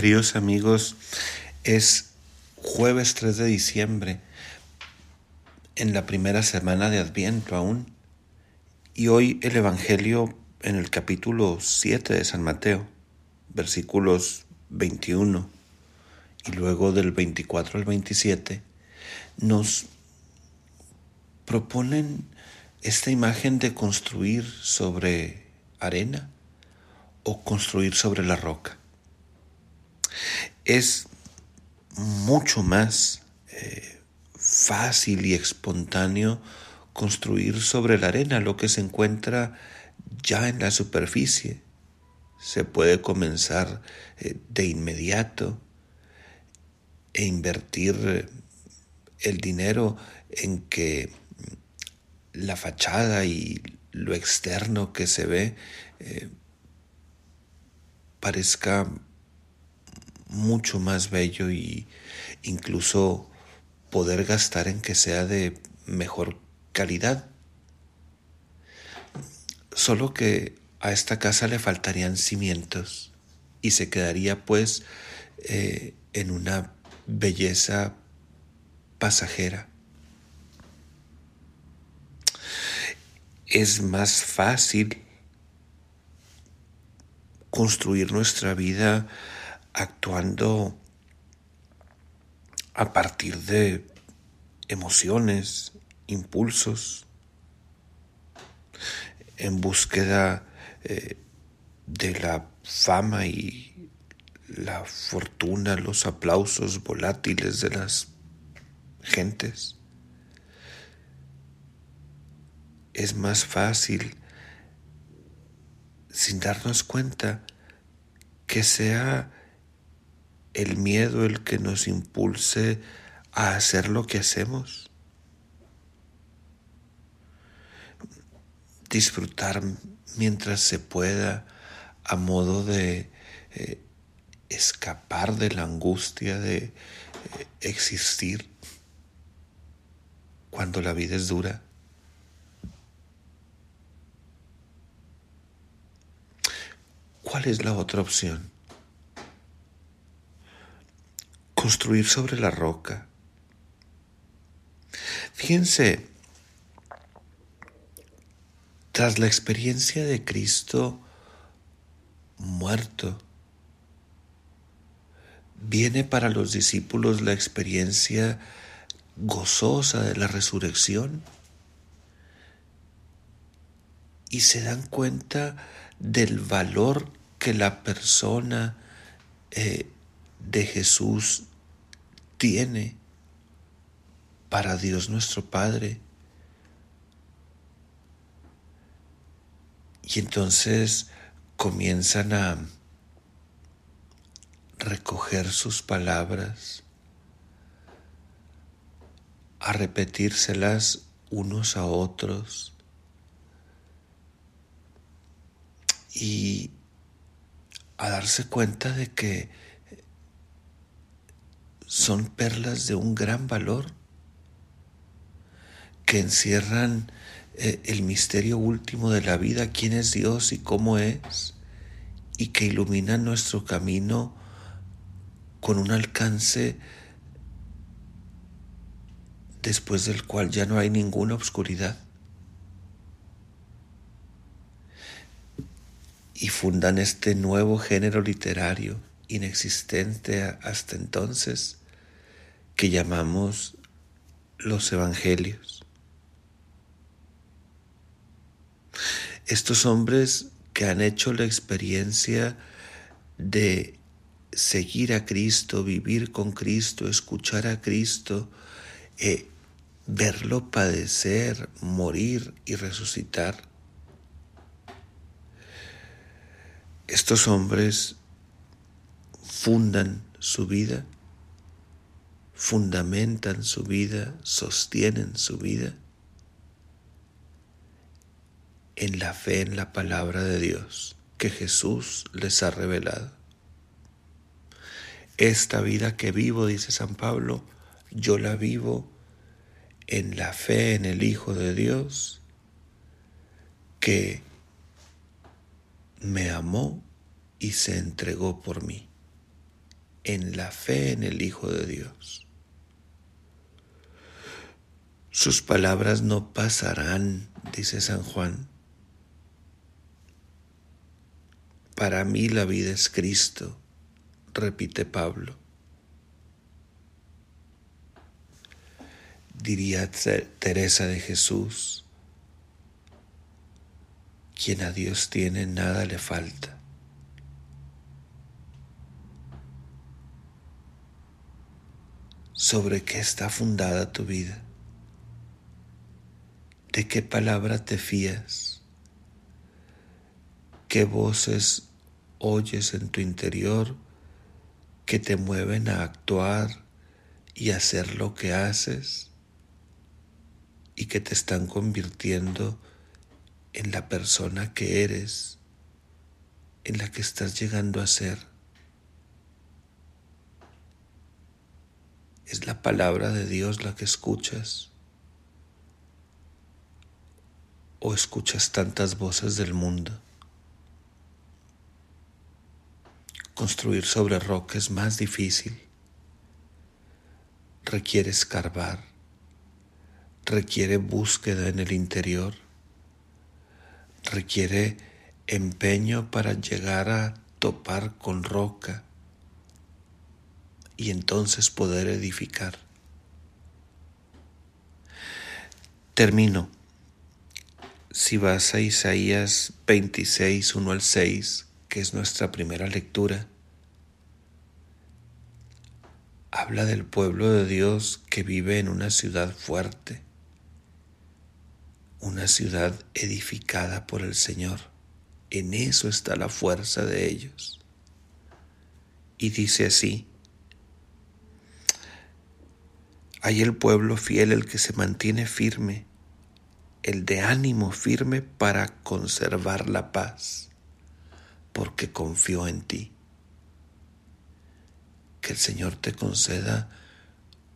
Queridos amigos, es jueves 3 de diciembre, en la primera semana de Adviento aún, y hoy el Evangelio en el capítulo 7 de San Mateo, versículos 21 y luego del 24 al 27, nos proponen esta imagen de construir sobre arena o construir sobre la roca es mucho más eh, fácil y espontáneo construir sobre la arena lo que se encuentra ya en la superficie. Se puede comenzar eh, de inmediato e invertir eh, el dinero en que la fachada y lo externo que se ve parezca mucho más bello y incluso poder gastar en que sea de mejor calidad. Solo que a esta casa le faltarían cimientos y se quedaría pues eh, en una belleza pasajera. Es más fácil construir nuestra vida actuando a partir de emociones, impulsos, en búsqueda eh, de la fama y la fortuna, los aplausos volátiles de las gentes. Es más fácil, sin darnos cuenta, que sea el miedo el que nos impulse a hacer lo que hacemos. Disfrutar mientras se pueda a modo de eh, escapar de la angustia de eh, existir cuando la vida es dura. ¿Cuál es la otra opción? Construir sobre la roca. Fíjense, tras la experiencia de Cristo muerto, viene para los discípulos la experiencia gozosa de la resurrección y se dan cuenta del valor que la persona eh, de Jesús tiene para Dios nuestro Padre. Y entonces comienzan a recoger sus palabras, a repetírselas unos a otros y a darse cuenta de que son perlas de un gran valor que encierran eh, el misterio último de la vida, quién es Dios y cómo es, y que iluminan nuestro camino con un alcance después del cual ya no hay ninguna obscuridad. Y fundan este nuevo género literario inexistente hasta entonces que llamamos los evangelios. Estos hombres que han hecho la experiencia de seguir a Cristo, vivir con Cristo, escuchar a Cristo, eh, verlo padecer, morir y resucitar. Estos hombres fundan su vida fundamentan su vida, sostienen su vida en la fe en la palabra de Dios que Jesús les ha revelado. Esta vida que vivo, dice San Pablo, yo la vivo en la fe en el Hijo de Dios que me amó y se entregó por mí. en la fe en el Hijo de Dios. Sus palabras no pasarán, dice San Juan. Para mí la vida es Cristo, repite Pablo. Diría Teresa de Jesús, quien a Dios tiene nada le falta. ¿Sobre qué está fundada tu vida? ¿De qué palabra te fías? ¿Qué voces oyes en tu interior que te mueven a actuar y hacer lo que haces y que te están convirtiendo en la persona que eres, en la que estás llegando a ser. Es la palabra de Dios la que escuchas. ¿O escuchas tantas voces del mundo? Construir sobre roca es más difícil. Requiere escarbar, requiere búsqueda en el interior requiere empeño para llegar a topar con roca y entonces poder edificar. Termino. Si vas a Isaías 26, 1 al 6, que es nuestra primera lectura, habla del pueblo de Dios que vive en una ciudad fuerte una ciudad edificada por el Señor. En eso está la fuerza de ellos. Y dice así, hay el pueblo fiel, el que se mantiene firme, el de ánimo firme para conservar la paz, porque confió en ti. Que el Señor te conceda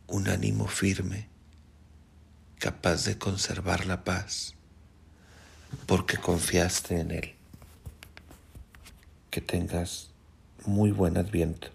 un ánimo firme capaz de conservar la paz porque confiaste en Él. Que tengas muy buen adviento.